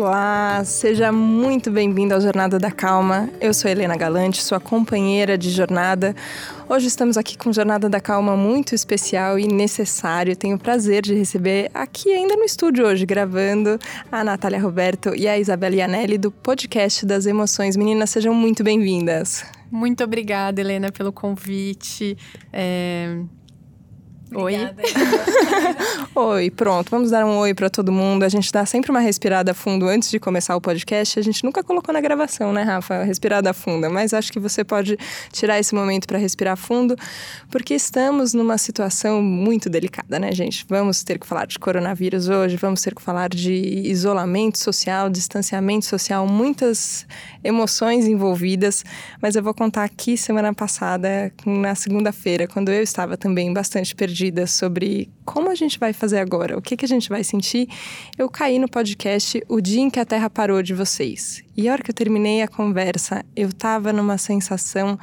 Olá, seja muito bem-vindo ao Jornada da Calma. Eu sou Helena Galante, sua companheira de jornada. Hoje estamos aqui com Jornada da Calma muito especial e necessário. Tenho o prazer de receber aqui ainda no estúdio hoje, gravando, a Natália Roberto e a Isabela Ianelli do podcast das emoções. Meninas, sejam muito bem-vindas. Muito obrigada, Helena, pelo convite. É... Oi. oi, pronto. Vamos dar um oi para todo mundo. A gente dá sempre uma respirada fundo antes de começar o podcast. A gente nunca colocou na gravação, né, Rafa? Respirada funda. Mas acho que você pode tirar esse momento para respirar fundo, porque estamos numa situação muito delicada, né, gente? Vamos ter que falar de coronavírus hoje, vamos ter que falar de isolamento social, distanciamento social, muitas emoções envolvidas. Mas eu vou contar aqui semana passada, na segunda-feira, quando eu estava também bastante perdida sobre como a gente vai fazer agora, o que, que a gente vai sentir, eu caí no podcast O Dia em que a Terra Parou de Vocês. E a hora que eu terminei a conversa, eu tava numa sensação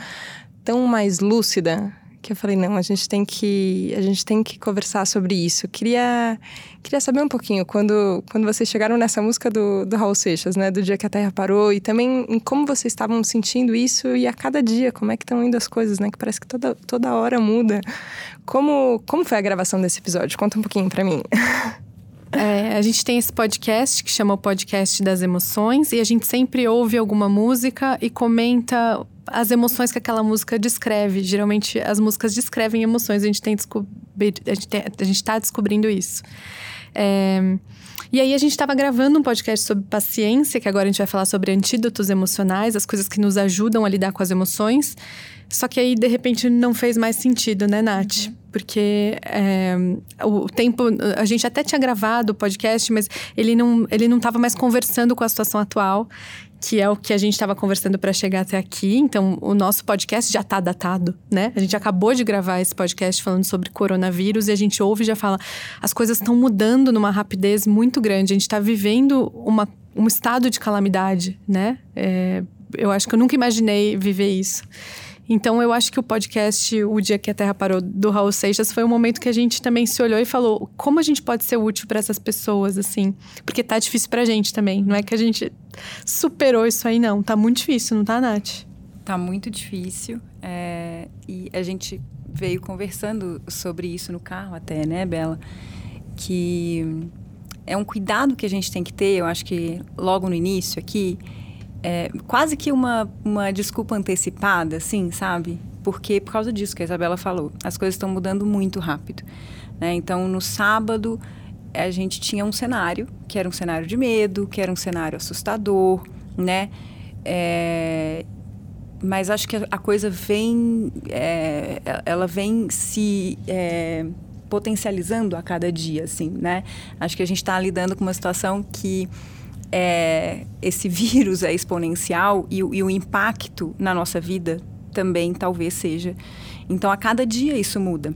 tão mais lúcida que eu falei não a gente tem que a gente tem que conversar sobre isso. Queria queria saber um pouquinho quando quando vocês chegaram nessa música do, do Raul Seixas né do dia que a Terra parou e também em como vocês estavam sentindo isso e a cada dia como é que estão indo as coisas né que parece que toda toda hora muda. Como como foi a gravação desse episódio? Conta um pouquinho para mim. É, a gente tem esse podcast que chama o Podcast das Emoções e a gente sempre ouve alguma música e comenta as emoções que aquela música descreve. Geralmente as músicas descrevem emoções, a gente tem a gente, tem, a gente tá descobrindo isso. É, e aí a gente estava gravando um podcast sobre paciência, que agora a gente vai falar sobre antídotos emocionais, as coisas que nos ajudam a lidar com as emoções. Só que aí, de repente, não fez mais sentido, né, Nath? Uhum. Porque é, o tempo. A gente até tinha gravado o podcast, mas ele não ele não estava mais conversando com a situação atual, que é o que a gente estava conversando para chegar até aqui. Então, o nosso podcast já está datado, né? A gente acabou de gravar esse podcast falando sobre coronavírus e a gente ouve e já fala: as coisas estão mudando numa rapidez muito grande. A gente está vivendo uma, um estado de calamidade, né? É, eu acho que eu nunca imaginei viver isso. Então eu acho que o podcast O Dia que a Terra Parou do Raul Seixas foi um momento que a gente também se olhou e falou como a gente pode ser útil para essas pessoas assim, porque tá difícil pra gente também, não é que a gente superou isso aí não, tá muito difícil, não tá, Nath? Tá muito difícil é, e a gente veio conversando sobre isso no carro até, né, Bela? Que é um cuidado que a gente tem que ter, eu acho que logo no início aqui, é, quase que uma, uma desculpa antecipada, assim, sabe? Porque por causa disso que a Isabela falou, as coisas estão mudando muito rápido. Né? Então, no sábado, a gente tinha um cenário que era um cenário de medo, que era um cenário assustador, né? É, mas acho que a coisa vem, é, ela vem se é, potencializando a cada dia, assim, né? Acho que a gente está lidando com uma situação que é, esse vírus é exponencial e, e o impacto na nossa vida também talvez seja. Então, a cada dia isso muda.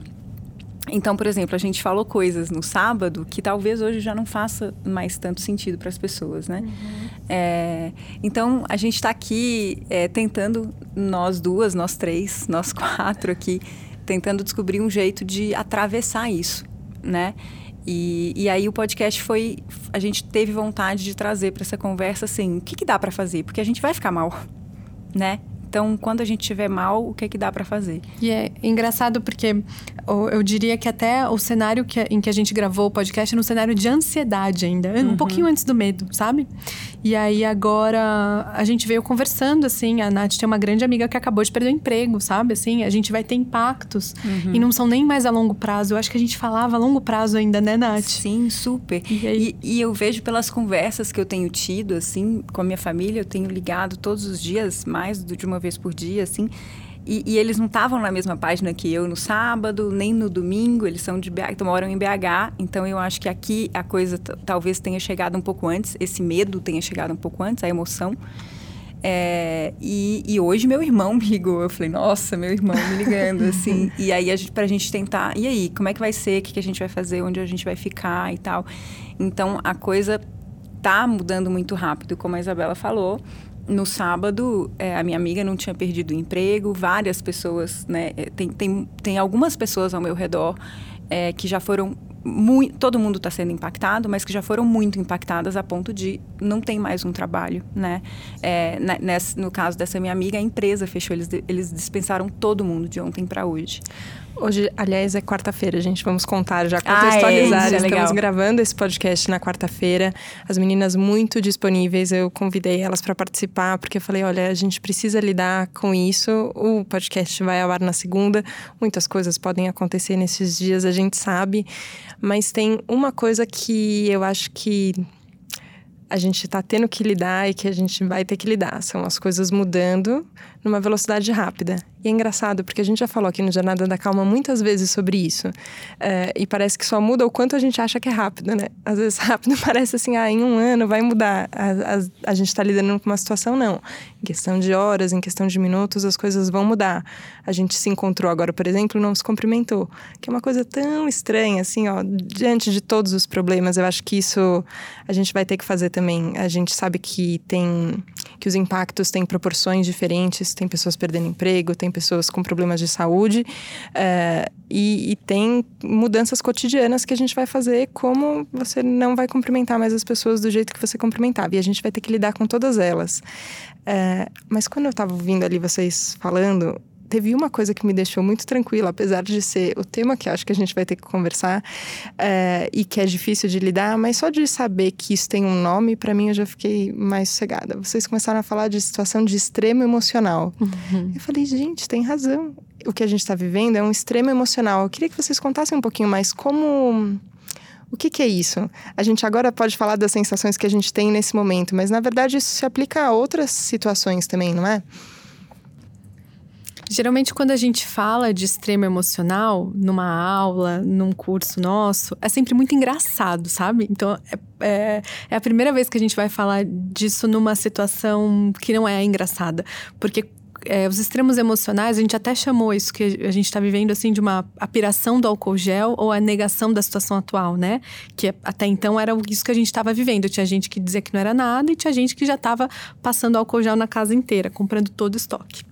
Então, por exemplo, a gente falou coisas no sábado que talvez hoje já não faça mais tanto sentido para as pessoas, né? Uhum. É, então, a gente está aqui é, tentando, nós duas, nós três, nós quatro aqui, tentando descobrir um jeito de atravessar isso, né? E, e aí o podcast foi. A gente teve vontade de trazer para essa conversa assim: o que, que dá para fazer? Porque a gente vai ficar mal, né? Então, quando a gente estiver mal, o que é que dá para fazer? E é engraçado porque eu diria que até o cenário que, em que a gente gravou o podcast é um cenário de ansiedade ainda, uhum. um pouquinho antes do medo, sabe? E aí agora a gente veio conversando, assim, a Nath tem uma grande amiga que acabou de perder o emprego, sabe? Assim, a gente vai ter impactos uhum. e não são nem mais a longo prazo. Eu acho que a gente falava a longo prazo ainda, né, Nath? Sim, super. E, aí... e, e eu vejo pelas conversas que eu tenho tido, assim, com a minha família, eu tenho ligado todos os dias, mais de uma vez por dia, assim. E, e eles não estavam na mesma página que eu no sábado, nem no domingo, eles são de BH, então moram em BH, então eu acho que aqui a coisa talvez tenha chegado um pouco antes, esse medo tenha chegado um pouco antes, a emoção. É, e, e, hoje meu irmão me ligou, eu falei, nossa, meu irmão me ligando, assim. e aí, a gente, pra gente tentar, e aí, como é que vai ser, o que, que a gente vai fazer, onde a gente vai ficar e tal. Então, a coisa tá mudando muito rápido, como a Isabela falou no sábado, é, a minha amiga não tinha perdido o emprego, várias pessoas, né? É, tem, tem, tem algumas pessoas ao meu redor é, que já foram muito, todo mundo está sendo impactado, mas que já foram muito impactadas a ponto de não tem mais um trabalho, né? É, nesse, no caso dessa minha amiga, a empresa fechou, eles, eles dispensaram todo mundo de ontem para hoje. Hoje, aliás, é quarta-feira, gente. Vamos contar já, contextualizar. Ah, é, é Estamos gravando esse podcast na quarta-feira. As meninas muito disponíveis. Eu convidei elas para participar, porque eu falei: olha, a gente precisa lidar com isso. O podcast vai ao ar na segunda. Muitas coisas podem acontecer nesses dias, a gente sabe. Mas tem uma coisa que eu acho que a gente está tendo que lidar e que a gente vai ter que lidar. São as coisas mudando numa velocidade rápida. E é engraçado, porque a gente já falou aqui no Jornada da Calma muitas vezes sobre isso. É, e parece que só muda o quanto a gente acha que é rápido, né? Às vezes rápido parece assim, ah, em um ano vai mudar. A, a, a gente está lidando com uma situação, não. Em questão de horas, em questão de minutos, as coisas vão mudar. A gente se encontrou agora, por exemplo, não se cumprimentou. Que é uma coisa tão estranha, assim, ó, diante de todos os problemas. Eu acho que isso a gente vai ter que fazer também. A gente sabe que tem que os impactos têm proporções diferentes, tem pessoas perdendo emprego, tem pessoas com problemas de saúde é, e, e, tem mudanças cotidianas que a gente vai fazer como você não vai cumprimentar mais as pessoas do jeito que você cumprimentava e a gente vai ter que lidar com todas elas. É, mas quando eu estava ouvindo ali vocês falando, teve uma coisa que me deixou muito tranquila, apesar de ser o tema que acho que a gente vai ter que conversar é, e que é difícil de lidar, mas só de saber que isso tem um nome, para mim eu já fiquei mais sossegada. Vocês começaram a falar de situação de extremo emocional. Uhum. Eu falei, gente, tem razão. O que a gente está vivendo é um extremo emocional. Eu queria que vocês contassem um pouquinho mais como. O que, que, é isso? A gente agora pode falar das sensações que a gente tem nesse momento, mas na verdade isso se aplica a outras situações também, não é? Geralmente, quando a gente fala de extremo emocional, numa aula, num curso nosso, é sempre muito engraçado, sabe? Então, é, é, é, a primeira vez que a gente vai falar disso numa situação que não é engraçada. Porque é, os extremos emocionais, a gente até chamou isso que a gente está vivendo assim de uma apiração do álcool gel ou a negação da situação atual, né? Que até então era isso que a gente estava vivendo. Tinha gente que dizia que não era nada e tinha gente que já estava passando álcool gel na casa inteira, comprando todo o estoque.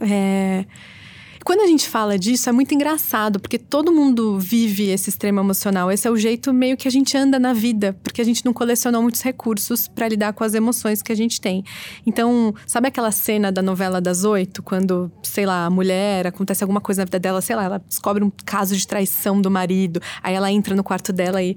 É... Quando a gente fala disso, é muito engraçado, porque todo mundo vive esse extremo emocional. Esse é o jeito meio que a gente anda na vida, porque a gente não colecionou muitos recursos para lidar com as emoções que a gente tem. Então, sabe aquela cena da novela das oito, quando, sei lá, a mulher acontece alguma coisa na vida dela, sei lá, ela descobre um caso de traição do marido, aí ela entra no quarto dela e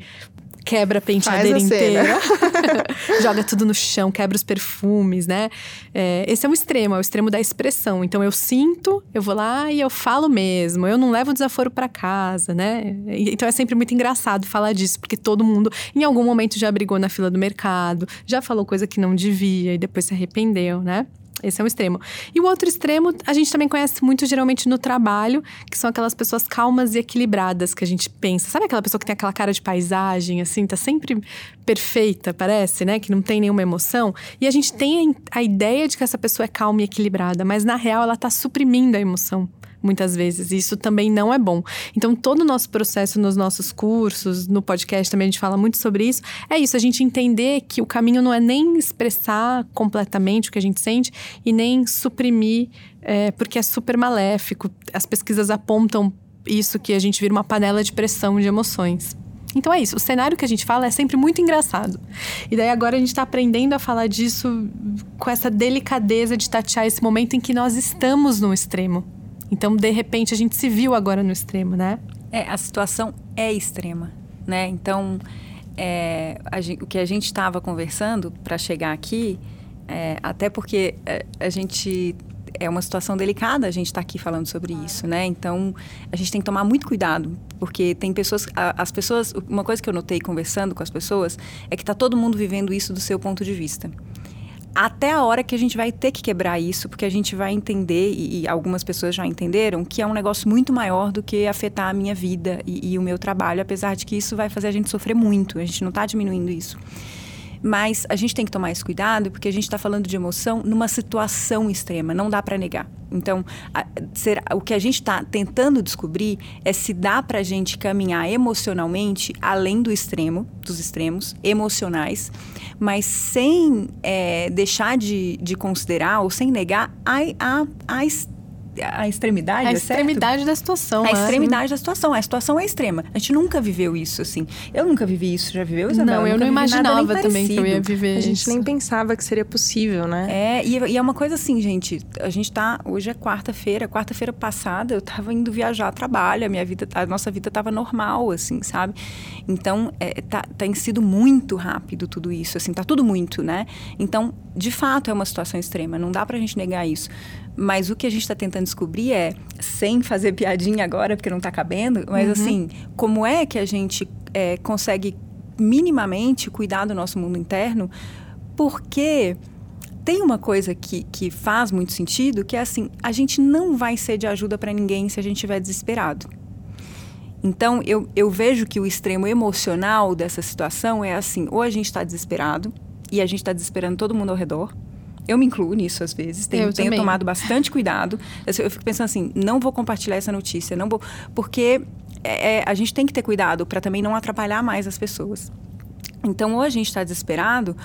quebra a penteadeira a inteira, joga tudo no chão, quebra os perfumes, né? É, esse é um extremo, é o extremo da expressão. Então eu sinto, eu vou lá e eu falo mesmo, eu não levo o desaforo para casa, né? Então é sempre muito engraçado falar disso, porque todo mundo em algum momento já brigou na fila do mercado, já falou coisa que não devia e depois se arrependeu, né? Esse é um extremo. E o outro extremo, a gente também conhece muito geralmente no trabalho, que são aquelas pessoas calmas e equilibradas que a gente pensa. Sabe aquela pessoa que tem aquela cara de paisagem, assim, tá sempre perfeita, parece, né? Que não tem nenhuma emoção. E a gente tem a ideia de que essa pessoa é calma e equilibrada, mas na real ela tá suprimindo a emoção muitas vezes. Isso também não é bom. Então, todo o nosso processo nos nossos cursos, no podcast também a gente fala muito sobre isso. É isso, a gente entender que o caminho não é nem expressar completamente o que a gente sente e nem suprimir, é, porque é super maléfico. As pesquisas apontam isso, que a gente vira uma panela de pressão de emoções. Então é isso, o cenário que a gente fala é sempre muito engraçado. E daí agora a gente está aprendendo a falar disso com essa delicadeza de tatear esse momento em que nós estamos no extremo. Então, de repente, a gente se viu agora no extremo, né? É, a situação é extrema, né? Então, é, gente, o que a gente estava conversando para chegar aqui, é, até porque a, é, a gente é uma situação delicada a gente está aqui falando sobre isso, né? Então a gente tem que tomar muito cuidado, porque tem pessoas, as pessoas, uma coisa que eu notei conversando com as pessoas é que está todo mundo vivendo isso do seu ponto de vista até a hora que a gente vai ter que quebrar isso, porque a gente vai entender, e, e algumas pessoas já entenderam, que é um negócio muito maior do que afetar a minha vida e, e o meu trabalho, apesar de que isso vai fazer a gente sofrer muito. A gente não está diminuindo isso. Mas a gente tem que tomar esse cuidado porque a gente está falando de emoção numa situação extrema, não dá para negar. Então, a, o que a gente está tentando descobrir é se dá para a gente caminhar emocionalmente além do extremo, dos extremos emocionais, mas sem é, deixar de, de considerar ou sem negar a, a, a a extremidade, a é extremidade certo? da situação. A né? extremidade da situação. A situação é extrema. A gente nunca viveu isso, assim. Eu nunca vivi isso. Já viveu, Isabel? Não, eu, não imaginava também que eu ia viver A gente isso. nem pensava que seria possível, né? É, e, e, é uma coisa assim, gente. A gente tá. Hoje é quarta-feira. Quarta-feira passada eu tava indo viajar a trabalho. A minha vida, a nossa vida tava normal, assim, sabe? Então, é, tá, tem sido muito rápido tudo isso, assim, tá tudo muito, né? Então, de fato, é uma situação extrema. Não dá pra gente negar isso. Mas o que a gente está tentando descobrir é, sem fazer piadinha agora, porque não está cabendo, mas uhum. assim, como é que a gente é, consegue minimamente cuidar do nosso mundo interno? Porque tem uma coisa que, que faz muito sentido, que é assim, a gente não vai ser de ajuda para ninguém se a gente estiver desesperado. Então, eu, eu vejo que o extremo emocional dessa situação é assim, ou a gente está desesperado, e a gente está desesperando todo mundo ao redor, eu me incluo nisso às vezes, tenho, tenho tomado bastante cuidado. Eu, eu, fico pensando assim, não vou compartilhar essa notícia, não vou. Porque é, é, a gente tem que ter cuidado para também não atrapalhar mais as pessoas. Então, ou a gente está desesperado,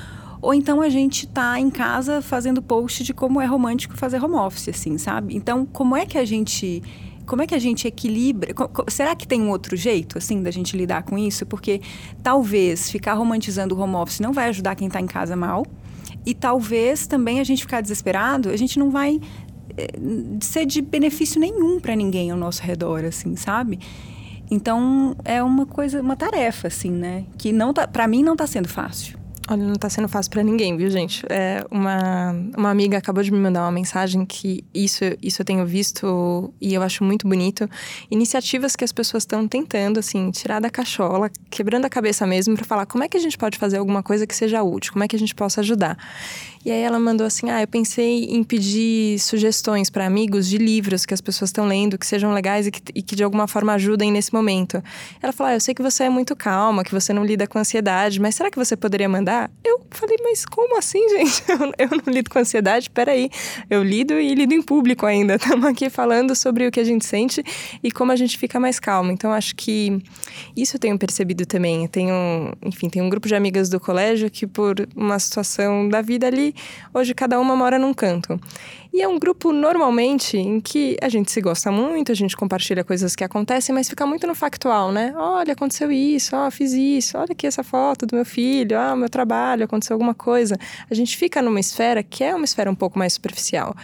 ou então a gente está em casa fazendo post de como é romântico fazer home office, assim, sabe? Então, como é que a gente como é que a gente equilibra? Será que tem um outro jeito, assim, da gente lidar com isso? Porque talvez ficar romantizando o home office não vai ajudar quem está em casa mal. E talvez também a gente ficar desesperado, a gente não vai é, ser de benefício nenhum para ninguém ao nosso redor, assim, sabe? Então é uma coisa, uma tarefa, assim, né? Que não tá, para mim não está sendo fácil. Olha, não tá sendo fácil para ninguém, viu, gente? É, uma, uma amiga acabou de me mandar uma mensagem que isso, isso eu tenho visto e eu acho muito bonito. Iniciativas que as pessoas estão tentando, assim, tirar da cachola, quebrando a cabeça mesmo para falar como é que a gente pode fazer alguma coisa que seja útil, como é que a gente possa ajudar. E aí ela mandou assim: Ah, eu pensei em pedir sugestões para amigos de livros que as pessoas estão lendo, que sejam legais e que, e que, de alguma forma ajudem nesse momento. Ela falou: ah, Eu sei que você é muito calma, que você não lida com ansiedade, mas será que você poderia mandar? Eu falei: Mas como assim, gente? Eu, eu não lido com ansiedade? Peraí, eu lido e lido em público ainda. Estamos aqui falando sobre o que a gente sente e como a gente fica mais calma. Então, acho que isso eu tenho percebido também. Eu tenho, enfim, tem um grupo de amigas do colégio que, por uma situação da vida ali, hoje cada uma mora num canto. E é um grupo normalmente em que a gente se gosta muito, a gente compartilha coisas que acontecem, mas fica muito no factual, né? Olha, aconteceu isso, ó, fiz isso, olha aqui essa foto do meu filho, ah, meu trabalho, aconteceu alguma coisa. A gente fica numa esfera que é uma esfera um pouco mais superficial.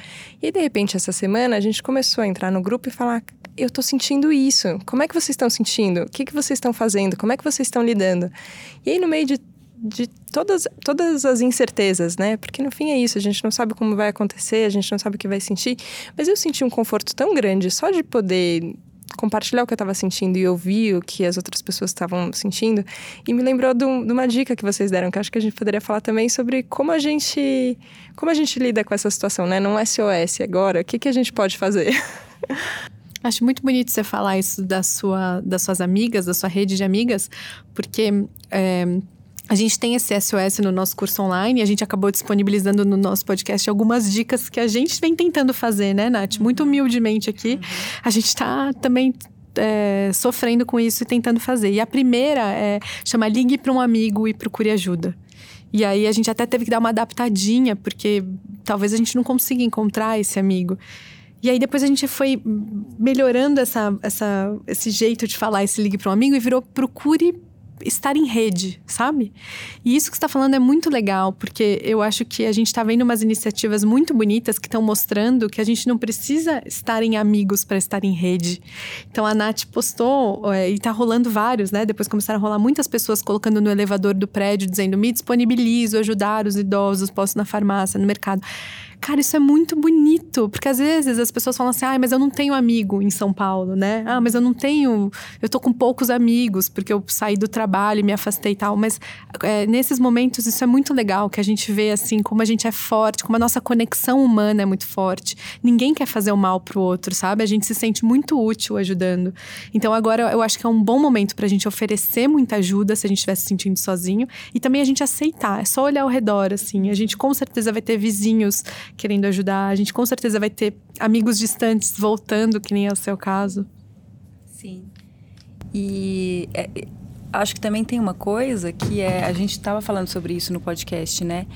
E de repente, essa semana, a gente começou a entrar no grupo e falar: eu tô sentindo isso. Como é que vocês estão sentindo? O que, que vocês estão fazendo? Como é que vocês estão lidando? E aí, no meio de de todas, todas as incertezas, né? Porque no fim é isso, a gente não sabe como vai acontecer, a gente não sabe o que vai sentir. Mas eu senti um conforto tão grande só de poder compartilhar o que eu estava sentindo e ouvir o que as outras pessoas estavam sentindo. E me lembrou de, de, uma dica que vocês deram, que acho que a gente poderia falar também sobre como a gente, como a gente lida com essa situação, né? Num SOS agora, o que, que a gente pode fazer? Acho muito bonito você falar isso da sua, das suas amigas, da sua rede de amigas, porque é, a gente tem esse SOS no nosso curso online e a gente acabou disponibilizando no nosso podcast algumas dicas que a gente vem tentando fazer, né, Nath? Muito uhum. humildemente aqui. Uhum. A gente está também é, sofrendo com isso e tentando fazer. E a primeira é chamar Ligue para um amigo e procure ajuda. E aí a gente até teve que dar uma adaptadinha, porque talvez a gente não consiga encontrar esse amigo. E aí depois a gente foi melhorando essa, essa, esse jeito de falar esse ligue para um amigo e virou procure estar em rede, sabe? E isso que está falando é muito legal, porque eu acho que a gente está vendo umas iniciativas muito bonitas que estão mostrando que a gente não precisa estar em amigos para estar em rede. Então a Nath postou, é, e está rolando vários, né? Depois começaram a rolar muitas pessoas colocando no elevador do prédio, dizendo: me disponibilizo, ajudar os idosos, posso na farmácia, no mercado. Cara, isso é muito bonito, porque às vezes as pessoas falam assim: ah, mas eu não tenho amigo em São Paulo, né? Ah, mas eu não tenho. Eu tô com poucos amigos, porque eu saí do trabalho me afastei e tal. Mas é, nesses momentos isso é muito legal, que a gente vê assim como a gente é forte, como a nossa conexão humana é muito forte. Ninguém quer fazer o mal pro outro, sabe? A gente se sente muito útil ajudando. Então agora eu acho que é um bom momento pra gente oferecer muita ajuda se a gente estiver se sentindo sozinho e também a gente aceitar. É só olhar ao redor, assim. A gente com certeza vai ter vizinhos querendo ajudar. A gente com certeza vai ter amigos distantes voltando, que nem é o seu caso. Sim. E é, acho que também tem uma coisa que é. A gente estava falando sobre isso no podcast, né?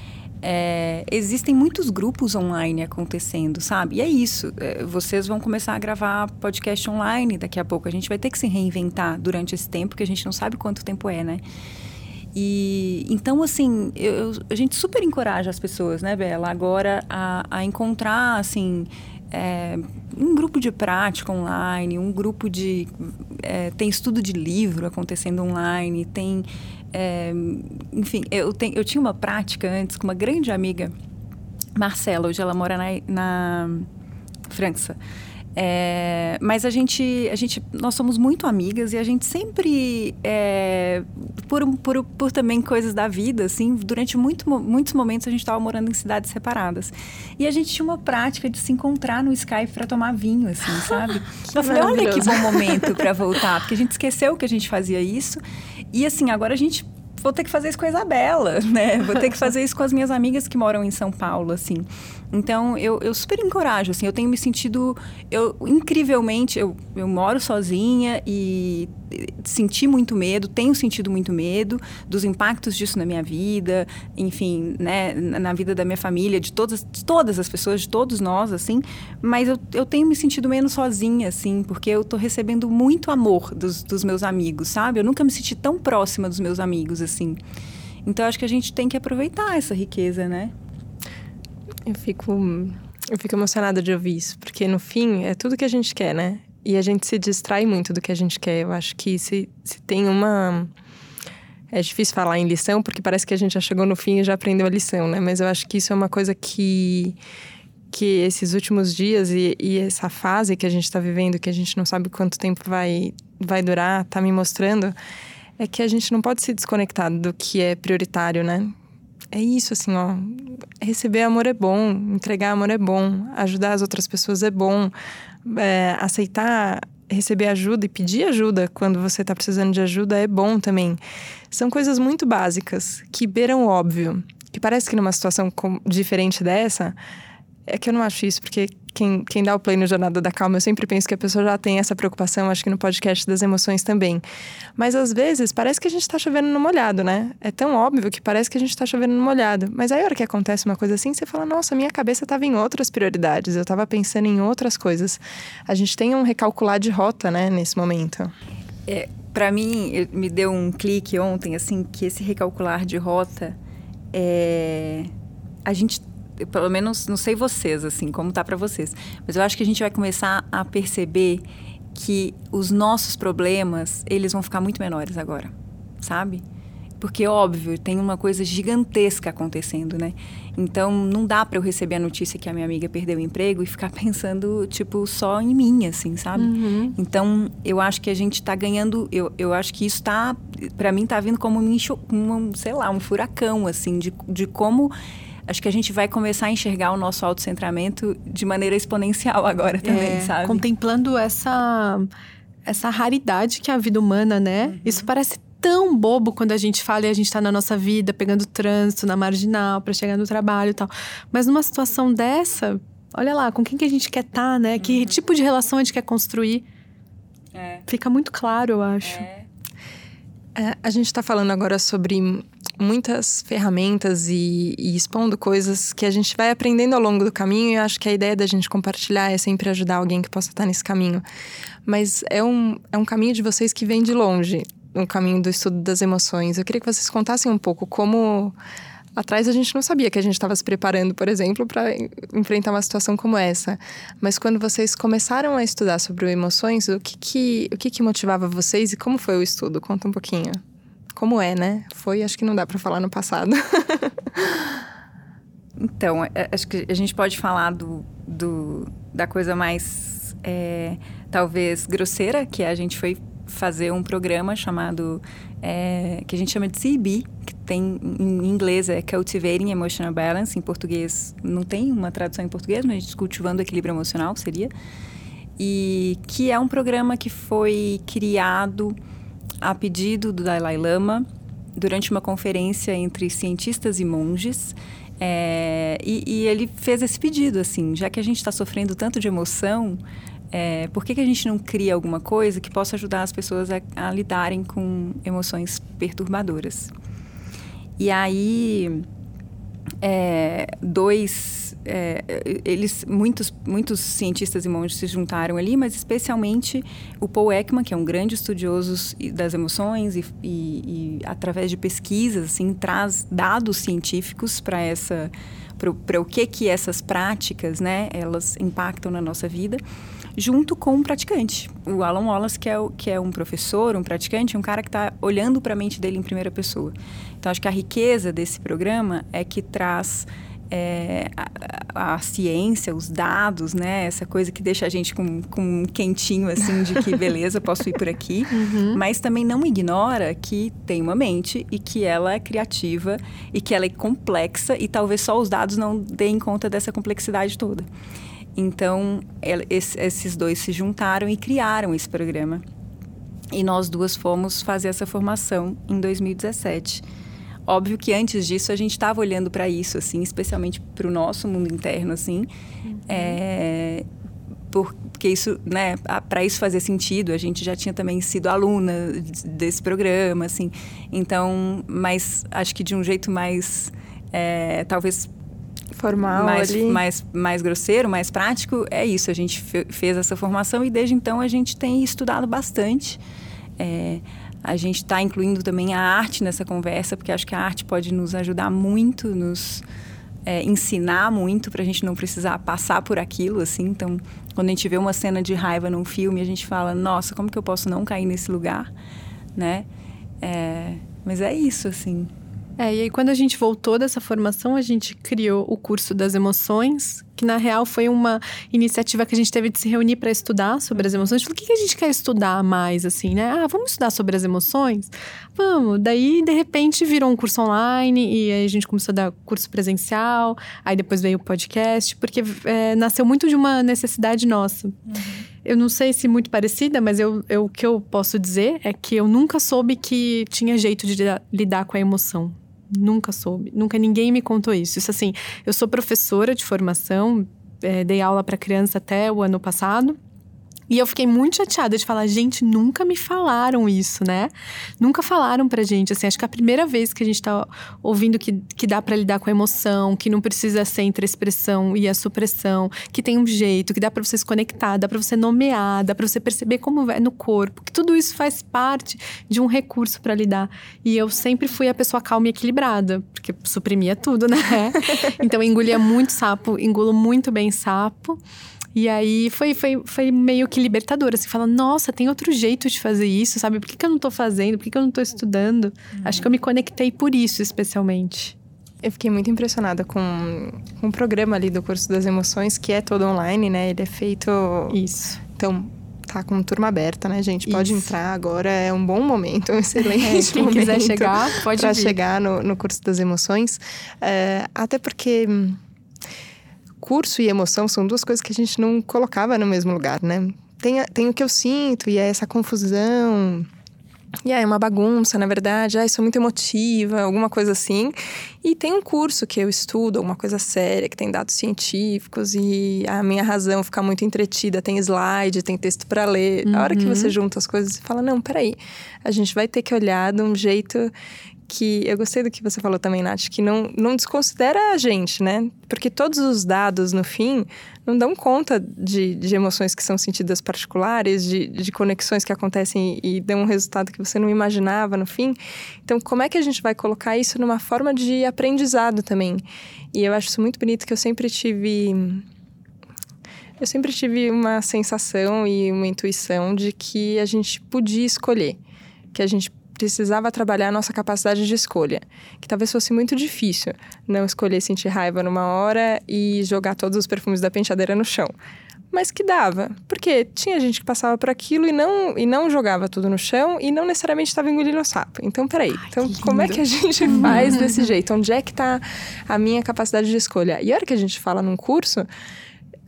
É, existem muitos grupos online acontecendo, sabe? E é isso. É, vocês vão começar a gravar podcast online daqui a pouco. A gente vai ter que se reinventar durante esse tempo, que a gente não sabe quanto tempo é, né? E então, assim, eu, a gente super encoraja as pessoas, né, Bela, agora a, a encontrar, assim, é, um grupo de prática online, um grupo de. É, tem estudo de livro acontecendo online, tem. É, enfim, eu, tenho, eu tinha uma prática antes com uma grande amiga, Marcela, hoje ela mora na, na França. É, mas a gente, a gente, nós somos muito amigas e a gente sempre, é, por, por, por também coisas da vida, assim, durante muito, muitos momentos a gente estava morando em cidades separadas. E a gente tinha uma prática de se encontrar no Skype para tomar vinho, assim, sabe? Eu falei, olha que bom momento para voltar, porque a gente esqueceu que a gente fazia isso. E assim, agora a gente vou ter que fazer isso com a Isabela, né? Vou ter que fazer isso com as minhas amigas que moram em São Paulo, assim. Então, eu, eu super encorajo, assim. Eu tenho me sentido... Eu, incrivelmente, eu, eu moro sozinha e senti muito medo, tenho sentido muito medo dos impactos disso na minha vida, enfim, né? Na vida da minha família, de todas, de todas as pessoas, de todos nós, assim. Mas eu, eu tenho me sentido menos sozinha, assim, porque eu tô recebendo muito amor dos, dos meus amigos, sabe? Eu nunca me senti tão próxima dos meus amigos, assim. Então, acho que a gente tem que aproveitar essa riqueza, né? Eu fico, eu fico emocionada de ouvir isso, porque no fim é tudo que a gente quer, né? E a gente se distrai muito do que a gente quer. Eu acho que se, se tem uma. É difícil falar em lição, porque parece que a gente já chegou no fim e já aprendeu a lição, né? Mas eu acho que isso é uma coisa que, que esses últimos dias e, e essa fase que a gente está vivendo, que a gente não sabe quanto tempo vai, vai durar, tá me mostrando, é que a gente não pode se desconectar do que é prioritário, né? É isso, assim, ó. Receber amor é bom, entregar amor é bom, ajudar as outras pessoas é bom, é, aceitar receber ajuda e pedir ajuda quando você está precisando de ajuda é bom também. São coisas muito básicas que beiram o óbvio. Que parece que numa situação diferente dessa, é que eu não acho isso, porque quem, quem dá o play no Jornada da Calma, eu sempre penso que a pessoa já tem essa preocupação, acho que no podcast das emoções também. Mas às vezes parece que a gente está chovendo no molhado, né? É tão óbvio que parece que a gente está chovendo no molhado. Mas aí a hora que acontece uma coisa assim, você fala, nossa, minha cabeça estava em outras prioridades, eu estava pensando em outras coisas. A gente tem um recalcular de rota, né, nesse momento. É, para mim, me deu um clique ontem, assim, que esse recalcular de rota é. A gente pelo menos não sei vocês assim, como tá para vocês, mas eu acho que a gente vai começar a perceber que os nossos problemas, eles vão ficar muito menores agora, sabe? Porque óbvio, tem uma coisa gigantesca acontecendo, né? Então não dá para eu receber a notícia que a minha amiga perdeu o emprego e ficar pensando tipo só em mim, assim, sabe? Uhum. Então eu acho que a gente tá ganhando, eu, eu acho que isso tá para mim tá vindo como um, um, sei lá, um furacão assim de, de como acho que a gente vai começar a enxergar o nosso autocentramento de maneira exponencial agora também, é, sabe? Contemplando essa, essa raridade que é a vida humana, né? Uhum. Isso parece tão bobo quando a gente fala e a gente está na nossa vida, pegando trânsito na marginal para chegar no trabalho e tal. Mas numa situação dessa, olha lá, com quem que a gente quer estar, tá, né? Que uhum. tipo de relação a gente quer construir? É. Fica muito claro, eu acho. É. É, a gente está falando agora sobre muitas ferramentas e, e, expondo coisas que a gente vai aprendendo ao longo do caminho e eu acho que a ideia da gente compartilhar é sempre ajudar alguém que possa estar nesse caminho. Mas é um, é um caminho de vocês que vem de longe, um caminho do estudo das emoções. Eu queria que vocês contassem um pouco como Atrás a gente não sabia que a gente estava se preparando, por exemplo, para enfrentar uma situação como essa. Mas quando vocês começaram a estudar sobre emoções, o que que, o que, que motivava vocês e como foi o estudo? Conta um pouquinho. Como é, né? Foi, acho que não dá para falar no passado. então, é, acho que a gente pode falar do, do da coisa mais, é, talvez, grosseira, que a gente foi fazer um programa chamado é, que a gente chama de CB, que tem em inglês é Cultivating Emotional Balance, em português não tem uma tradução em português, mas a gente cultivando equilíbrio emocional seria. E que é um programa que foi criado a pedido do Dalai Lama durante uma conferência entre cientistas e monges. É, e, e ele fez esse pedido, assim, já que a gente está sofrendo tanto de emoção, é, por que, que a gente não cria alguma coisa que possa ajudar as pessoas a, a lidarem com emoções perturbadoras? E aí é, dois é, eles muitos muitos cientistas e monges se juntaram ali mas especialmente o Paul Ekman que é um grande estudioso das emoções e, e, e através de pesquisas assim traz dados científicos para essa para o que que essas práticas né elas impactam na nossa vida junto com um praticante. O Alan Wallace, que é, o, que é um professor, um praticante, um cara que está olhando para a mente dele em primeira pessoa. Então, acho que a riqueza desse programa é que traz é, a, a, ciência, os dados, né? Essa coisa que deixa a gente com, com um quentinho, assim, de que beleza, posso ir por aqui. Uhum. Mas também não ignora que tem uma mente e que ela é criativa e que ela é complexa e talvez só os dados não deem conta dessa complexidade toda. Então, esses dois se juntaram e criaram esse programa. E nós duas fomos fazer essa formação em 2017. Óbvio que antes disso a gente estava olhando para isso, assim, especialmente para o nosso mundo interno, assim, uhum. é, porque isso, né, para isso fazer sentido, a gente já tinha também sido aluna desse programa, assim, então, mas acho que de um jeito mais, é, talvez formal mais, ali. mais mais grosseiro, mais prático, é isso. A gente fez essa formação e desde então a gente tem estudado bastante. É, a gente está incluindo também a arte nessa conversa, porque acho que a arte pode nos ajudar muito, nos é, ensinar muito para a gente não precisar passar por aquilo, assim. Então, quando a gente vê uma cena de raiva num filme, a gente fala, nossa, como que eu posso não cair nesse lugar, né? É, mas é isso, assim. É, e aí quando a gente voltou dessa formação, a gente criou o curso das emoções, que na real foi uma iniciativa que a gente teve de se reunir para estudar sobre as emoções. Falou, o que a gente quer estudar mais, assim, né? Ah, vamos estudar sobre as emoções? Vamos. Daí, de repente, virou um curso online e aí a gente começou a dar curso presencial. Aí depois veio o podcast, porque é, nasceu muito de uma necessidade nossa. Uhum. Eu não sei se muito parecida, mas eu, eu, o que eu posso dizer é que eu nunca soube que tinha jeito de lidar com a emoção. Nunca soube. Nunca ninguém me contou isso. Isso assim, eu sou professora de formação, é, dei aula para criança até o ano passado. E eu fiquei muito chateada de falar, gente, nunca me falaram isso, né? Nunca falaram pra gente, assim, acho que é a primeira vez que a gente tá ouvindo que, que dá para lidar com a emoção, que não precisa ser entre a expressão e a supressão, que tem um jeito, que dá para você se conectar, dá para você nomear, dá para você perceber como é no corpo, que tudo isso faz parte de um recurso para lidar. E eu sempre fui a pessoa calma e equilibrada, porque suprimia tudo, né? então eu engolia muito sapo, engulo muito bem sapo. E aí foi, foi, foi meio que libertador, assim, falando, nossa, tem outro jeito de fazer isso, sabe? Por que, que eu não tô fazendo? Por que, que eu não tô estudando? Uhum. Acho que eu me conectei por isso, especialmente. Eu fiquei muito impressionada com, com o programa ali do curso das emoções, que é todo online, né? Ele é feito. Isso. Então, tá com turma aberta, né, gente? Pode Isso. entrar agora, é um bom momento, um excelente é, quem momento. quiser chegar, pode Pra vir. chegar no, no curso das emoções. É, até porque curso e emoção são duas coisas que a gente não colocava no mesmo lugar, né? Tem, tem o que eu sinto e é essa confusão. E é uma bagunça, na verdade. Ah, sou muito emotiva, alguma coisa assim. E tem um curso que eu estudo, alguma coisa séria, que tem dados científicos e a minha razão fica muito entretida. Tem slide, tem texto para ler. Uhum. A hora que você uhum. junta as coisas e fala: não, peraí, a gente vai ter que olhar de um jeito que eu gostei do que você falou também, Nath, que não, não desconsidera a gente, né? Porque todos os dados, no fim, não dão conta de, de emoções que são sentidas particulares, de, de conexões que acontecem e, e dão um resultado que você não imaginava no fim. Então, como é que a gente vai colocar isso numa forma de aprendizado também? E eu acho isso muito bonito que eu sempre tive. Eu sempre tive uma sensação e uma intuição de que a gente podia escolher, que a gente precisava trabalhar a nossa capacidade de escolha, que talvez fosse muito difícil não escolher sentir raiva numa hora e jogar todos os perfumes da penteadeira no chão. Mas que dava, porque tinha gente que passava por aquilo e não, e não jogava tudo no chão e não necessariamente estava engolindo o sapo. Então, peraí. Ai, então, como é que a gente faz desse jeito? Onde é que está a minha capacidade de escolha? E a hora que a gente fala num curso,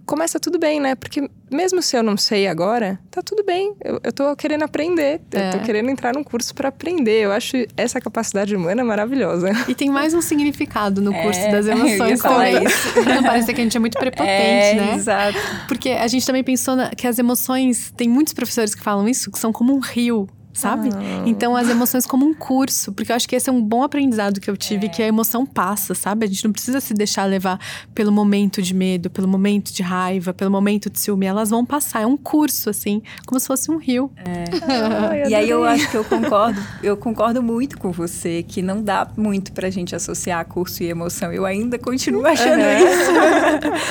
começa tudo bem, né? Porque mesmo se eu não sei agora, tá tudo bem. Eu, eu tô querendo aprender. É. Eu tô é. querendo entrar num curso para aprender. Eu acho essa capacidade humana maravilhosa. E tem mais um significado no curso é, das emoções também. Isso. Não parece que a gente é muito prepotente, é, né? Exato. Porque a gente também pensou na, que as emoções, tem muitos professores que falam isso, que são como um rio sabe? Ah. Então, as emoções como um curso, porque eu acho que esse é um bom aprendizado que eu tive, é. que a emoção passa, sabe? A gente não precisa se deixar levar pelo momento de medo, pelo momento de raiva, pelo momento de ciúme. Elas vão passar, é um curso, assim, como se fosse um rio. É. Ai, e aí eu acho que eu concordo, eu concordo muito com você, que não dá muito pra gente associar curso e emoção. Eu ainda continuo achando uhum. isso.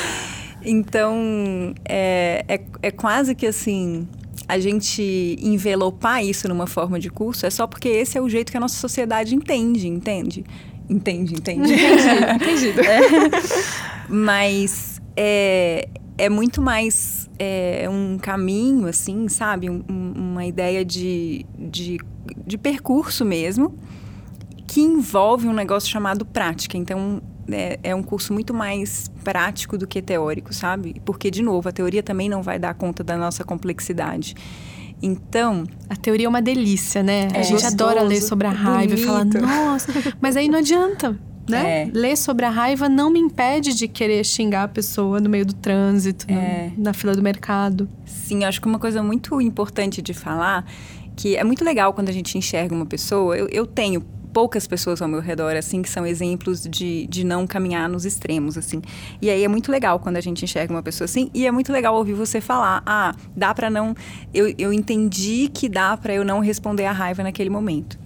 então, é, é, é quase que assim a gente envelopar isso numa forma de curso é só porque esse é o jeito que a nossa sociedade entende, entende? Entende, entende. Entendido. É. Mas é, é muito mais é, um caminho, assim, sabe? Um, uma ideia de, de, de percurso mesmo, que envolve um negócio chamado prática. Então, é, é, um curso muito mais prático do que teórico, sabe? Porque, de novo, a teoria também não vai dar conta da nossa complexidade. Então. A teoria é uma delícia, né? É a gente gostoso, adora ler sobre a raiva bonito. e falar, nossa, mas aí não adianta. Né? É. Ler sobre a raiva não me impede de querer xingar a pessoa no meio do trânsito, é. na, na fila do mercado. Sim, acho que uma coisa muito importante de falar que é muito legal quando a gente enxerga uma pessoa. Eu, eu tenho poucas pessoas ao meu redor, assim, que são exemplos de, de não caminhar nos extremos, assim. E aí é muito legal quando a gente enxerga uma pessoa assim, e é muito legal ouvir você falar, ah, dá para não... Eu, eu entendi que dá para eu não responder a raiva naquele momento.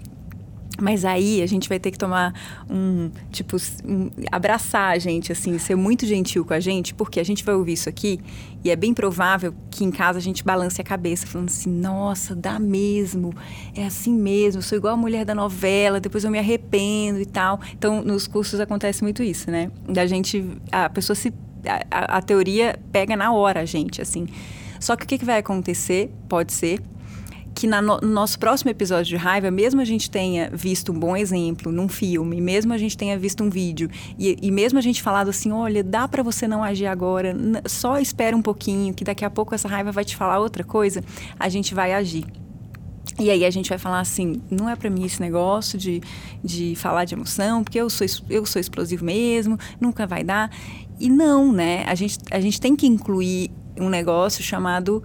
Mas aí a gente vai ter que tomar um, tipo, um, abraçar a gente, assim, ser muito gentil com a gente, porque a gente vai ouvir isso aqui e é bem provável que em casa a gente balance a cabeça, falando assim: nossa, dá mesmo, é assim mesmo, sou igual a mulher da novela, depois eu me arrependo e tal. Então, nos cursos acontece muito isso, né? Da gente, a pessoa se. A, a teoria pega na hora a gente, assim. Só que o que, que vai acontecer, pode ser, que no, no nosso próximo episódio de raiva, mesmo a gente tenha visto um bom exemplo num filme, mesmo a gente tenha visto um vídeo e, e mesmo a gente falado assim, olha, dá para você não agir agora, só espera um pouquinho, que daqui a pouco essa raiva vai te falar outra coisa, a gente vai agir. E aí a gente vai falar assim, não é para mim esse negócio de, de falar de emoção, porque eu sou, eu sou explosivo mesmo, nunca vai dar. E não, né? A gente, a gente tem que incluir um negócio chamado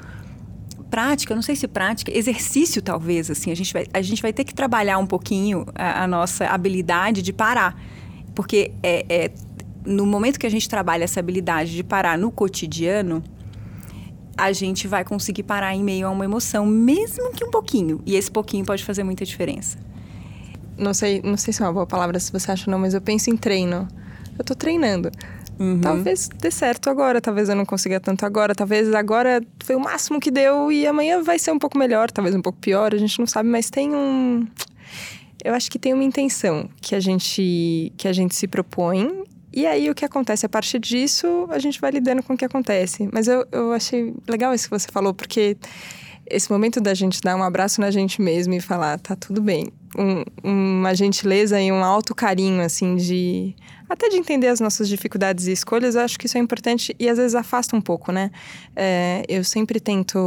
prática, não sei se prática, exercício talvez, assim, a gente vai, a gente vai ter que trabalhar um pouquinho a, a nossa habilidade de parar. Porque é, é, no momento que a gente trabalha essa habilidade de parar no cotidiano, a gente vai conseguir parar em meio a uma emoção, mesmo que um pouquinho. E esse pouquinho pode fazer muita diferença. Não sei, não sei se é uma boa palavra, se você acha ou não, mas eu penso em treino. Eu tô treinando. Uhum. Talvez dê certo agora, talvez eu não consiga tanto agora, talvez agora foi o máximo que deu e amanhã vai ser um pouco melhor, talvez um pouco pior, a gente não sabe, mas tem um eu acho que tem uma intenção que a gente que a gente se propõe e aí o que acontece a partir disso a gente vai lidando com o que acontece mas eu, eu achei legal isso que você falou porque esse momento da gente dar um abraço na gente mesmo e falar tá tudo bem um, uma gentileza e um alto carinho assim de até de entender as nossas dificuldades e escolhas, eu acho que isso é importante e às vezes afasta um pouco, né? É, eu sempre tento.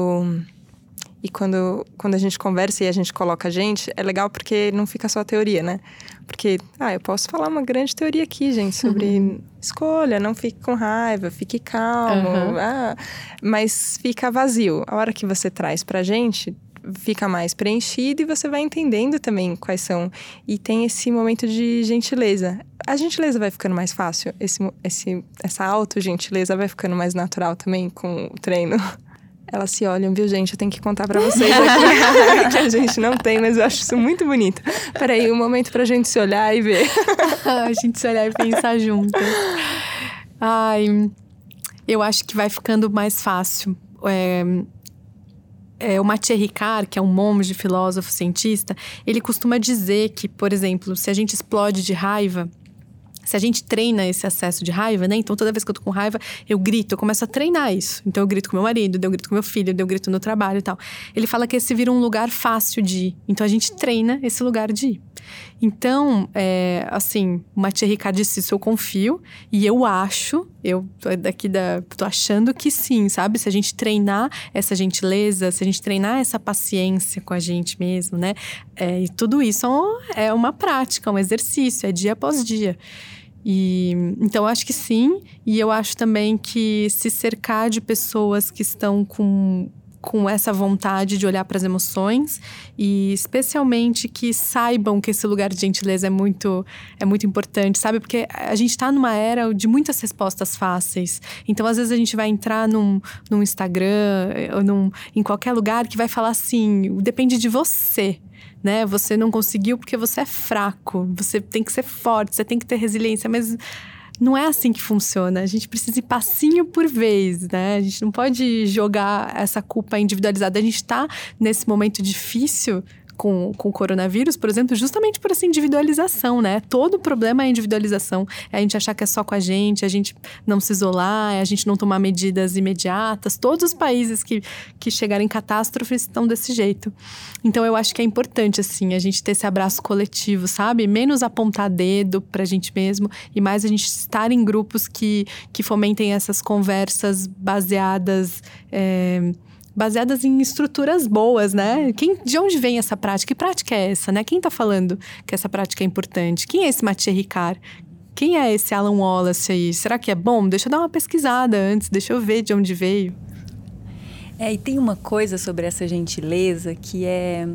E quando, quando a gente conversa e a gente coloca a gente, é legal porque não fica só a teoria, né? Porque, ah, eu posso falar uma grande teoria aqui, gente, sobre uhum. escolha, não fique com raiva, fique calmo, uhum. ah, mas fica vazio. A hora que você traz pra gente, fica mais preenchido e você vai entendendo também quais são. E tem esse momento de gentileza. A gentileza vai ficando mais fácil, esse, esse, essa auto-gentileza vai ficando mais natural também com o treino. Elas se olham, viu, gente? Eu tenho que contar para vocês aqui que a gente não tem, mas eu acho isso muito bonito. Peraí, um momento pra gente se olhar e ver. a gente se olhar e pensar juntas. Ai, eu acho que vai ficando mais fácil. É, é, o Mathieu Ricard, que é um monge, filósofo, cientista, ele costuma dizer que, por exemplo, se a gente explode de raiva, se a gente treina esse acesso de raiva, né? Então, toda vez que eu tô com raiva, eu grito, eu começo a treinar isso. Então, eu grito com meu marido, eu grito com meu filho, eu grito no trabalho e tal. Ele fala que esse vira um lugar fácil de ir. Então, a gente treina esse lugar de ir. Então, é, assim, o Mathieu Ricard disse isso, eu confio. E eu acho, eu tô daqui da... tô achando que sim, sabe? Se a gente treinar essa gentileza, se a gente treinar essa paciência com a gente mesmo, né? É, e tudo isso é uma prática, um exercício, é dia após dia. E então eu acho que sim, e eu acho também que se cercar de pessoas que estão com com essa vontade de olhar para as emoções e especialmente que saibam que esse lugar de gentileza é muito é muito importante, sabe? Porque a gente está numa era de muitas respostas fáceis. Então, às vezes a gente vai entrar num, num Instagram ou num, em qualquer lugar que vai falar assim, depende de você né? Você não conseguiu porque você é fraco. Você tem que ser forte, você tem que ter resiliência, mas não é assim que funciona. A gente precisa ir passinho por vez, né? A gente não pode jogar essa culpa individualizada. A gente está nesse momento difícil com, com o coronavírus, por exemplo, justamente por essa individualização, né? Todo problema é individualização. É a gente achar que é só com a gente, a gente não se isolar, é a gente não tomar medidas imediatas. Todos os países que, que chegaram em catástrofes estão desse jeito. Então, eu acho que é importante, assim, a gente ter esse abraço coletivo, sabe? Menos apontar dedo pra gente mesmo e mais a gente estar em grupos que, que fomentem essas conversas baseadas. É, baseadas em estruturas boas, né? Quem, de onde vem essa prática? Que prática é essa, né? Quem está falando que essa prática é importante? Quem é esse Mathieu Ricard? Quem é esse Alan Wallace aí? Será que é bom? Deixa eu dar uma pesquisada antes, deixa eu ver de onde veio. É, e tem uma coisa sobre essa gentileza que é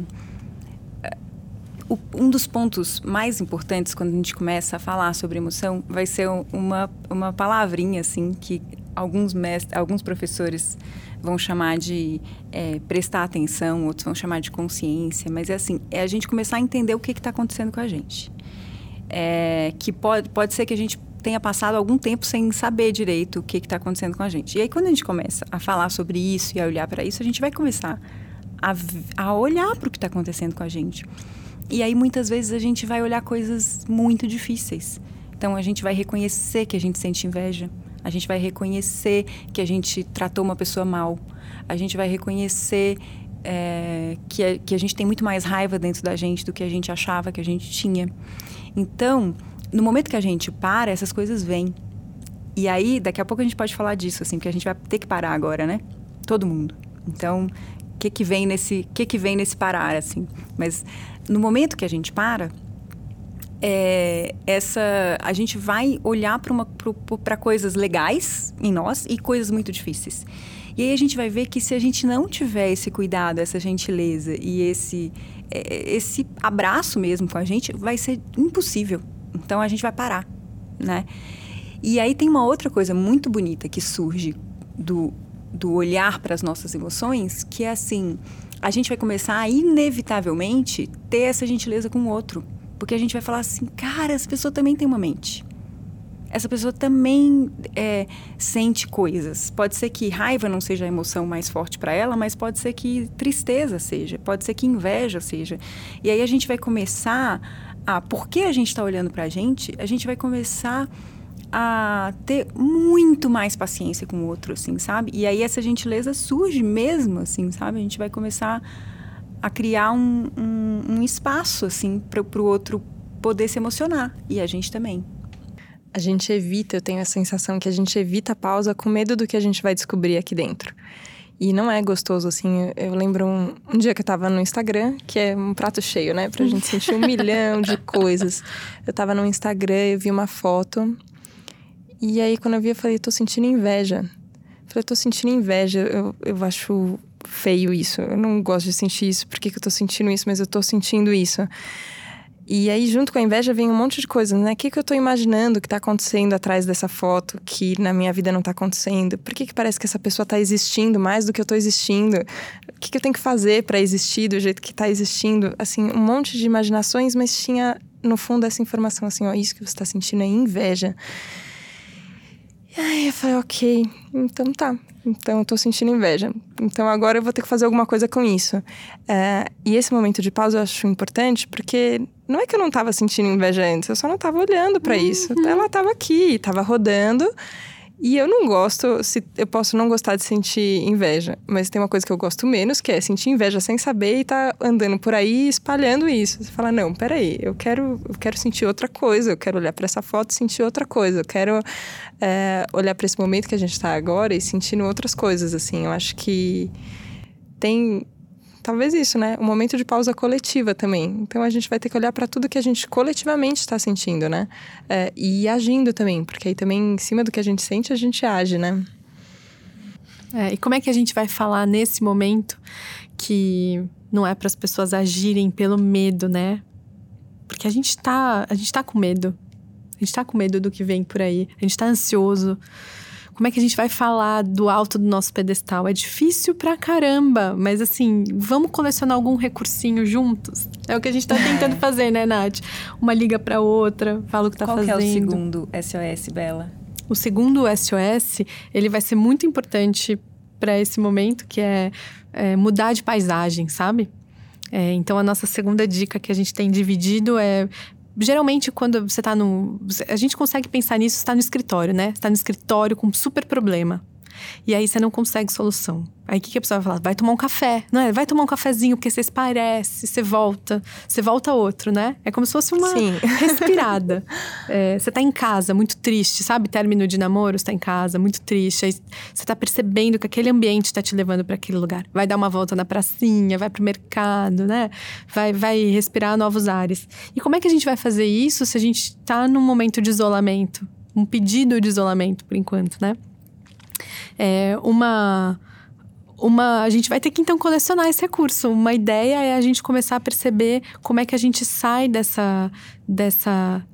um dos pontos mais importantes quando a gente começa a falar sobre emoção vai ser uma, uma palavrinha assim que alguns mestres, alguns professores vão chamar de é, prestar atenção, outros vão chamar de consciência, mas é assim, é a gente começar a entender o que está acontecendo com a gente. É, que pode, pode ser que a gente tenha passado algum tempo sem saber direito o que está acontecendo com a gente. E aí, quando a gente começa a falar sobre isso e a olhar para isso, a gente vai começar a, a olhar para o que está acontecendo com a gente. E aí, muitas vezes, a gente vai olhar coisas muito difíceis. Então, a gente vai reconhecer que a gente sente inveja. A gente vai reconhecer que a gente tratou uma pessoa mal. A gente vai reconhecer é, que, a, que a gente tem muito mais raiva dentro da gente do que a gente achava que a gente tinha. Então, no momento que a gente para, essas coisas vêm. E aí, daqui a pouco a gente pode falar disso, assim, porque a gente vai ter que parar agora, né? Todo mundo. Então, o que que vem nesse, que que vem nesse parar, assim? Mas no momento que a gente para, é, essa a gente vai olhar para coisas legais em nós e coisas muito difíceis. E aí a gente vai ver que se a gente não tiver esse cuidado, essa gentileza e esse, é, esse abraço mesmo com a gente, vai ser impossível. Então a gente vai parar, né? E aí tem uma outra coisa muito bonita que surge do, do olhar para as nossas emoções, que é assim, a gente vai começar a inevitavelmente ter essa gentileza com o outro. Porque a gente vai falar assim, cara, essa pessoa também tem uma mente. Essa pessoa também é, sente coisas. Pode ser que raiva não seja a emoção mais forte para ela, mas pode ser que tristeza seja, pode ser que inveja seja. E aí a gente vai começar a, porque a gente está olhando para a gente, a gente vai começar a ter muito mais paciência com o outro, assim, sabe? E aí essa gentileza surge mesmo, assim, sabe? A gente vai começar a criar um, um, um espaço, assim, para o outro poder se emocionar. E a gente também. A gente evita, eu tenho a sensação que a gente evita a pausa com medo do que a gente vai descobrir aqui dentro. E não é gostoso, assim. Eu lembro um, um, dia que eu tava no Instagram, que é um prato cheio, né? Pra gente sentir um milhão de coisas. Eu tava no Instagram, eu vi uma foto. E aí, quando eu vi, eu falei, tô sentindo inveja. Eu falei, tô sentindo inveja. Eu, eu acho feio isso. Eu não gosto de sentir isso. Por que, que eu tô sentindo isso? Mas eu tô sentindo isso. E aí, junto com a inveja, vem um monte de coisas, né? O que, que eu tô imaginando que tá acontecendo atrás dessa foto que na minha vida não tá acontecendo? Por que, que parece que essa pessoa tá existindo mais do que eu tô existindo? O que, que eu tenho que fazer para existir do jeito que tá existindo? Assim, um monte de imaginações, mas tinha no fundo essa informação assim: ó, isso que você tá sentindo é inveja. Aí eu falei, ok, então tá. Então eu tô sentindo inveja. Então agora eu vou ter que fazer alguma coisa com isso. É, e esse momento de pausa eu acho importante porque não é que eu não tava sentindo inveja antes, eu só não tava olhando para isso. Uhum. Ela tava aqui, tava rodando. E eu não gosto, se, eu posso não gostar de sentir inveja, mas tem uma coisa que eu gosto menos, que é sentir inveja sem saber e tá andando por aí espalhando isso. Você fala, não, peraí, eu quero, eu quero sentir outra coisa, eu quero olhar para essa foto e sentir outra coisa, eu quero é, olhar para esse momento que a gente está agora e sentindo outras coisas, assim. Eu acho que tem talvez isso, né? Um momento de pausa coletiva também. Então a gente vai ter que olhar para tudo que a gente coletivamente está sentindo, né? É, e agindo também, porque aí também em cima do que a gente sente a gente age, né? É, e como é que a gente vai falar nesse momento que não é para as pessoas agirem pelo medo, né? Porque a gente tá, a gente tá com medo. A gente tá com medo do que vem por aí. A gente tá ansioso. Como é que a gente vai falar do alto do nosso pedestal? É difícil pra caramba, mas assim, vamos colecionar algum recursinho juntos? É o que a gente tá tentando fazer, né, Nath? Uma liga pra outra, fala o que tá Qual fazendo. Qual é o segundo SOS, Bela? O segundo SOS, ele vai ser muito importante para esse momento, que é, é, mudar de paisagem, sabe? É, então, a nossa segunda dica que a gente tem dividido é geralmente quando você está no. A gente consegue pensar nisso, está no escritório, né? Está no escritório com um super problema. E aí você não consegue solução. Aí o que, que a pessoa vai falar? Vai tomar um café, não é? Vai tomar um cafezinho, porque você parece, você volta, você volta outro, né? É como se fosse uma Sim. respirada. é, você tá em casa, muito triste, sabe? Término de namoro, você tá em casa, muito triste. Aí você tá percebendo que aquele ambiente tá te levando para aquele lugar. Vai dar uma volta na pracinha, vai pro mercado, né? Vai, vai respirar novos ares. E como é que a gente vai fazer isso se a gente tá num momento de isolamento? Um pedido de isolamento, por enquanto, né? É, uma uma a gente vai ter que então colecionar esse recurso. Uma ideia é a gente começar a perceber como é que a gente sai dessa dessa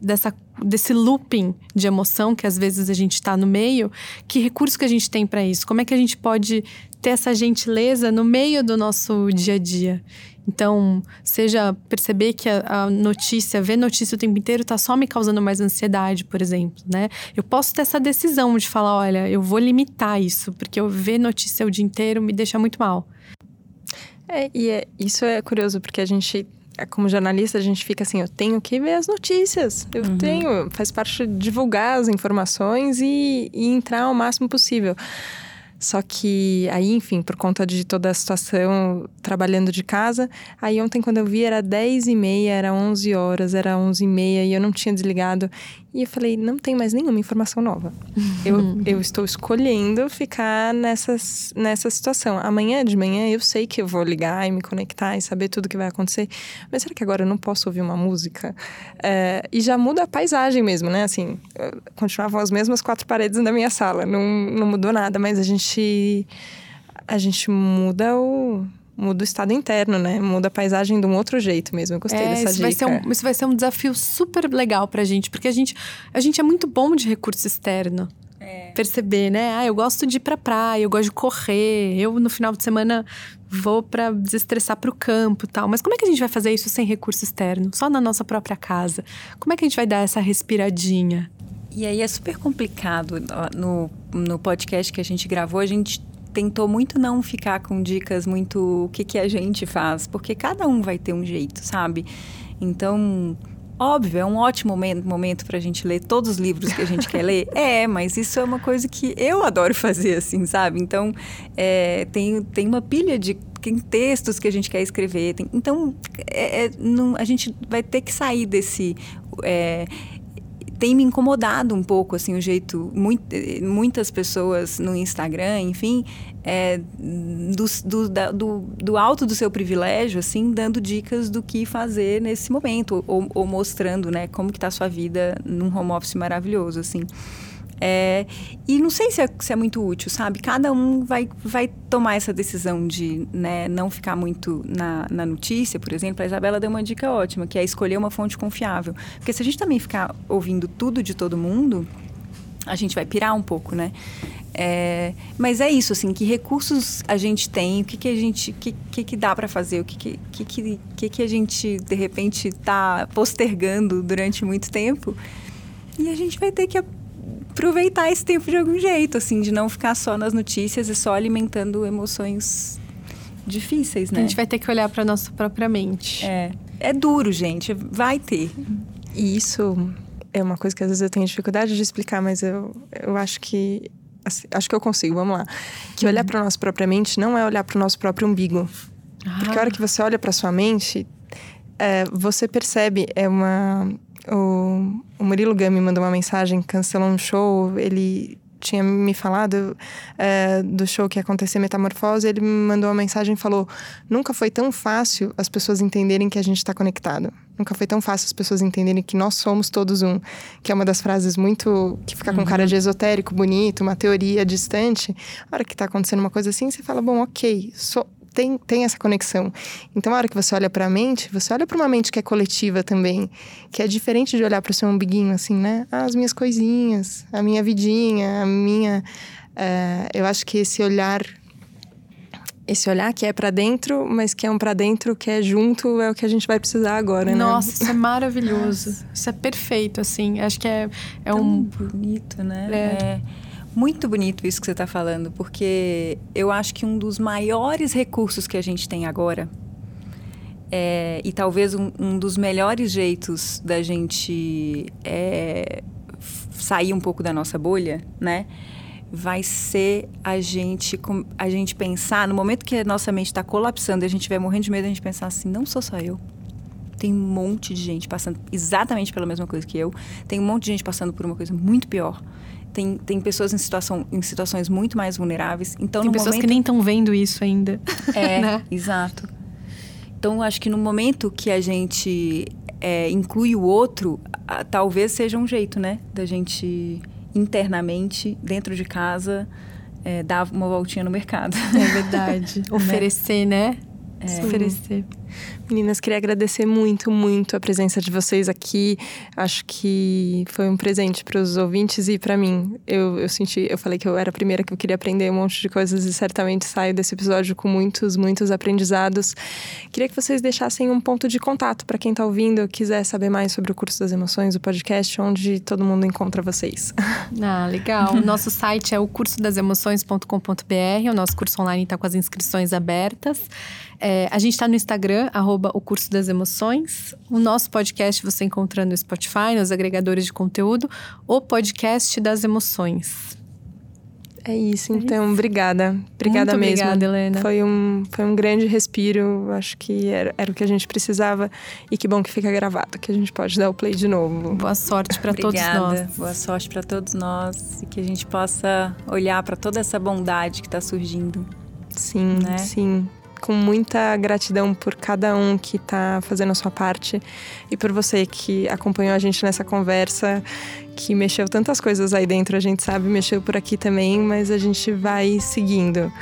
dessa desse looping de emoção que às vezes a gente está no meio, que recurso que a gente tem para isso? Como é que a gente pode ter essa gentileza no meio do nosso dia a dia? Então, seja perceber que a, a, notícia, ver notícia o tempo inteiro, está só me causando mais ansiedade, por exemplo, né? Eu posso ter essa decisão de falar, olha, eu vou limitar isso, porque eu ver notícia o dia inteiro me deixa muito mal. É, e é, isso é curioso, porque a gente é, como jornalista, a gente fica assim, eu tenho que ver as notícias. Eu uhum. tenho, faz parte de divulgar as informações e, e entrar o máximo possível. Só que aí, enfim, por conta de toda a situação, trabalhando de casa, aí ontem quando eu vi era 10 e meia, era 11 horas, era 11 e meia e eu não tinha desligado. E eu falei, não tem mais nenhuma informação nova. eu, eu estou escolhendo ficar nessa, nessa situação. Amanhã de manhã eu sei que eu vou ligar e me conectar e saber tudo que vai acontecer. Mas será que agora eu não posso ouvir uma música? É, e já muda a paisagem mesmo, né? Assim, continuavam as mesmas quatro paredes da minha sala. Não, não mudou nada, mas a gente... A gente muda o muda o estado interno, né? Muda a paisagem de um outro jeito mesmo. Eu gostei é, dessa isso dica. Vai ser um, isso vai ser um desafio super legal pra gente, porque a gente, a gente é muito bom de recurso externo. É. Perceber, né? Ah, eu gosto de ir pra praia, eu gosto de correr. Eu, no final de semana, vou para desestressar pro campo tal. Mas como é que a gente vai fazer isso sem recurso externo? Só na nossa própria casa? Como é que a gente vai dar essa respiradinha? E aí é super complicado. No, no podcast que a gente gravou, a gente tentou muito não ficar com dicas muito o que, que a gente faz, porque cada um vai ter um jeito, sabe? Então, óbvio, é um ótimo momento, momento para a gente ler todos os livros que a gente quer ler. É, mas isso é uma coisa que eu adoro fazer, assim, sabe? Então, é, tem, tem uma pilha de tem textos que a gente quer escrever. Tem, então, é, é, não, a gente vai ter que sair desse. É, tem me incomodado um pouco, assim, o jeito... Muito, muitas pessoas no Instagram, enfim, é, do, do, da, do, do, alto do seu privilégio, assim, dando dicas do que fazer nesse momento. Ou, ou mostrando, né, como que está a sua vida num home office maravilhoso, assim. É, e não sei se é, se é, muito útil, sabe? Cada um vai, vai tomar essa decisão de né, não ficar muito na, na notícia, por exemplo. A Isabela deu uma dica ótima, que é escolher uma fonte confiável. Porque se a gente também ficar ouvindo tudo de todo mundo, a gente vai pirar um pouco, né? É, mas é isso, assim, que recursos a gente tem, o que, que a gente, que, que, que dá para fazer, o que, que, que, que, que a gente, de repente, está postergando durante muito tempo. E a gente vai ter que aproveitar esse tempo de algum jeito, assim, de não ficar só nas notícias e só alimentando emoções difíceis, né? A gente vai ter que olhar para nossa própria mente. É. É duro, gente. Vai ter. E isso é uma coisa que às vezes eu tenho dificuldade de explicar, mas eu, eu acho que assim, acho que eu consigo, vamos lá. Que olhar para nossa própria mente não é olhar para o nosso próprio umbigo. Ah. Porque a hora que você olha para sua mente, é, você percebe, é uma o, o Murilo Gami mandou uma mensagem, cancelou um show, ele tinha me falado é, do show que ia acontecer Metamorfose, ele me mandou uma mensagem e falou: Nunca foi tão fácil as pessoas entenderem que a gente está conectado. Nunca foi tão fácil as pessoas entenderem que nós somos todos um. Que é uma das frases muito. que fica com cara de uhum. esotérico, bonito, uma teoria distante. A hora que está acontecendo uma coisa assim, você fala: Bom, ok, sou tem, tem essa conexão. Então, a hora que você olha para a mente, você olha para uma mente que é coletiva também, que é diferente de olhar para o seu umbiguinho, assim, né? Ah, as minhas coisinhas, a minha vidinha, a minha. Uh, eu acho que esse olhar. Esse olhar que é para dentro, mas que é um para dentro que é junto, é o que a gente vai precisar agora, né? Nossa, isso é maravilhoso. Nossa. Isso é perfeito, assim. Acho que é, é Tão um. bonito, né? é. é muito bonito isso que você está falando, porque eu acho que um dos maiores recursos que a gente tem agora, é, e talvez um, um, dos melhores jeitos da gente é, sair um pouco da nossa bolha, né? Vai ser a gente, a gente pensar, no momento que a nossa mente está colapsando e a gente vai morrendo de medo, a gente pensar assim: não sou só eu. Tem um monte de gente passando exatamente pela mesma coisa que eu. Tem um monte de gente passando por uma coisa muito pior tem, tem pessoas em, situação, em situações muito mais vulneráveis. Então, tem pessoas momento... que nem estão vendo isso ainda. É, né? exato. Então, acho que no momento que a gente é, inclui o outro, a, talvez seja um jeito, né? Da gente internamente, dentro de casa, é, dar uma voltinha no mercado. É verdade. Oferecer, né? É. Se oferecer. Meninas, queria agradecer muito, muito a presença de vocês aqui. Acho que foi um presente para os ouvintes e para mim. Eu, eu senti, eu falei que eu era a primeira que eu queria aprender um monte de coisas e certamente saio desse episódio com muitos, muitos aprendizados. Queria que vocês deixassem um ponto de contato para quem está ouvindo, quiser saber mais sobre o curso das emoções, o podcast, onde todo mundo encontra vocês. Ah, legal. o nosso site é o cursodasemoções.com.br. O nosso curso online está com as inscrições abertas. É, a gente está no Instagram, arroba o Curso das Emoções. O nosso podcast você encontra no Spotify, nos agregadores de conteúdo, o Podcast das Emoções. É isso, é então, isso. obrigada. Obrigada Muito mesmo. Obrigada, Helena. Foi um, foi um grande respiro, acho que era, era o que a gente precisava. E que bom que fica gravado, que a gente pode dar o play de novo. Boa sorte para todos nós. Boa sorte para todos nós e que a gente possa olhar para toda essa bondade que está surgindo. Sim, né? sim com muita gratidão por cada um que está fazendo a sua parte e por você que acompanhou a gente nessa conversa, que mexeu tantas coisas aí dentro, a gente sabe, mexeu por aqui também, mas a gente vai seguindo.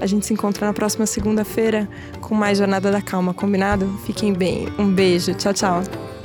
A gente se encontra na próxima segunda-feira com mais Jornada da Calma, combinado? Fiquem bem. Um beijo. Tchau, tchau.